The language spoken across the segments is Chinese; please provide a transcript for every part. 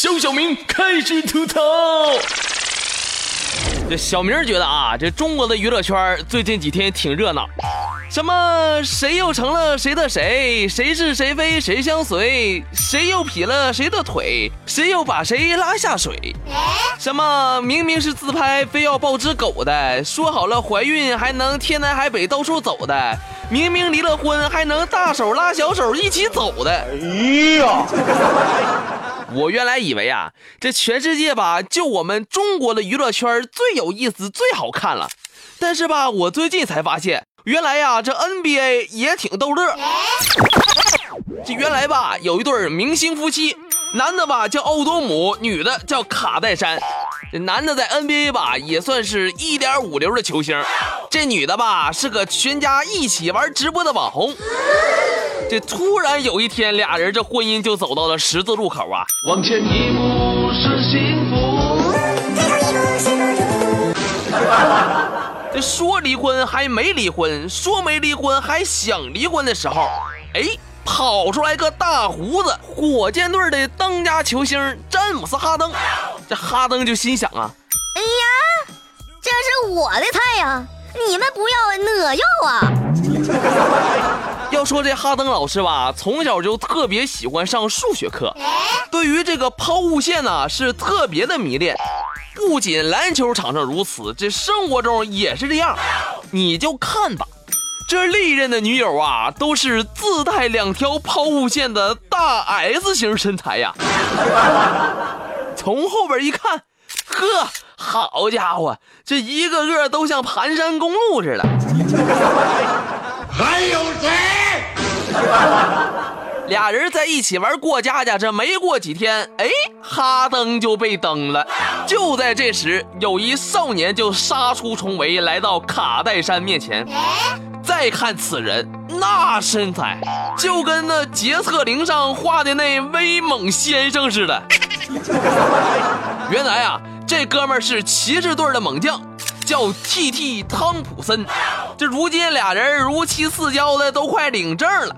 小小明开始吐槽这小明觉得啊这中国的娱乐圈最近几天挺热闹。什么谁又成了谁的谁，谁是谁非谁相随，谁又劈了谁的腿，谁又把谁拉下水，什么明明是自拍非要抱只狗的，说好了怀孕还能天南海北到处走的，明明离了婚还能大手拉小手一起走的。哎呀！我原来以为啊，这全世界吧，就我们中国的娱乐圈最有意思、最好看了。但是吧，我最近才发现，原来呀，这 NBA 也挺逗乐。这原来吧，有一对明星夫妻，男的吧叫奥多姆，女的叫卡戴珊。这男的在 NBA 吧也算是一点五流的球星，这女的吧是个全家一起玩直播的网红。这突然有一天，俩人这婚姻就走到了十字路口啊！往前一步是幸福，这说离婚还没离婚，说没离婚还想离婚的时候，哎，跑出来个大胡子火箭队的当家球星詹姆斯哈登。这哈登就心想啊，哎呀，这是我的菜呀，你们不要，我要啊！要说这哈登老师吧，从小就特别喜欢上数学课，对于这个抛物线呢是特别的迷恋。不仅篮球场上如此，这生活中也是这样。你就看吧，这历任的女友啊，都是自带两条抛物线的大 S 型身材呀。从后边一看，呵，好家伙，这一个个都像盘山公路似的。还有谁？俩人在一起玩过家家，这没过几天，哎，哈登就被蹬了。就在这时，有一少年就杀出重围，来到卡戴珊面前。再看此人，那身材就跟那洁厕灵上画的那威猛先生似的。原来啊，这哥们是骑士队的猛将。叫 T.T. 汤普森，这如今俩人如漆似胶的，都快领证了。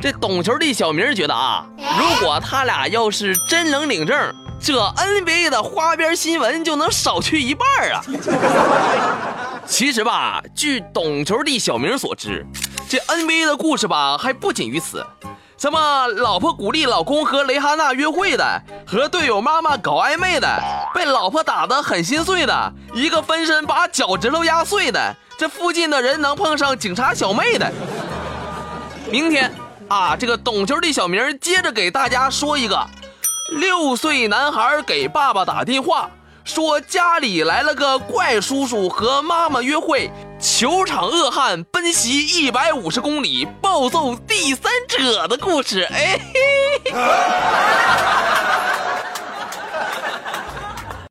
这懂球的小明觉得啊，如果他俩要是真能领证，这 NBA 的花边新闻就能少去一半啊。其实吧，据懂球的小明所知，这 NBA 的故事吧还不仅于此。什么老婆鼓励老公和蕾哈娜约会的，和队友妈妈搞暧昧的，被老婆打得很心碎的，一个分身把脚趾头压碎的，这附近的人能碰上警察小妹的。明天啊，这个懂球的小明接着给大家说一个：六岁男孩给爸爸打电话。说家里来了个怪叔叔和妈妈约会，球场恶汉奔袭一百五十公里暴揍第三者的故事。哎。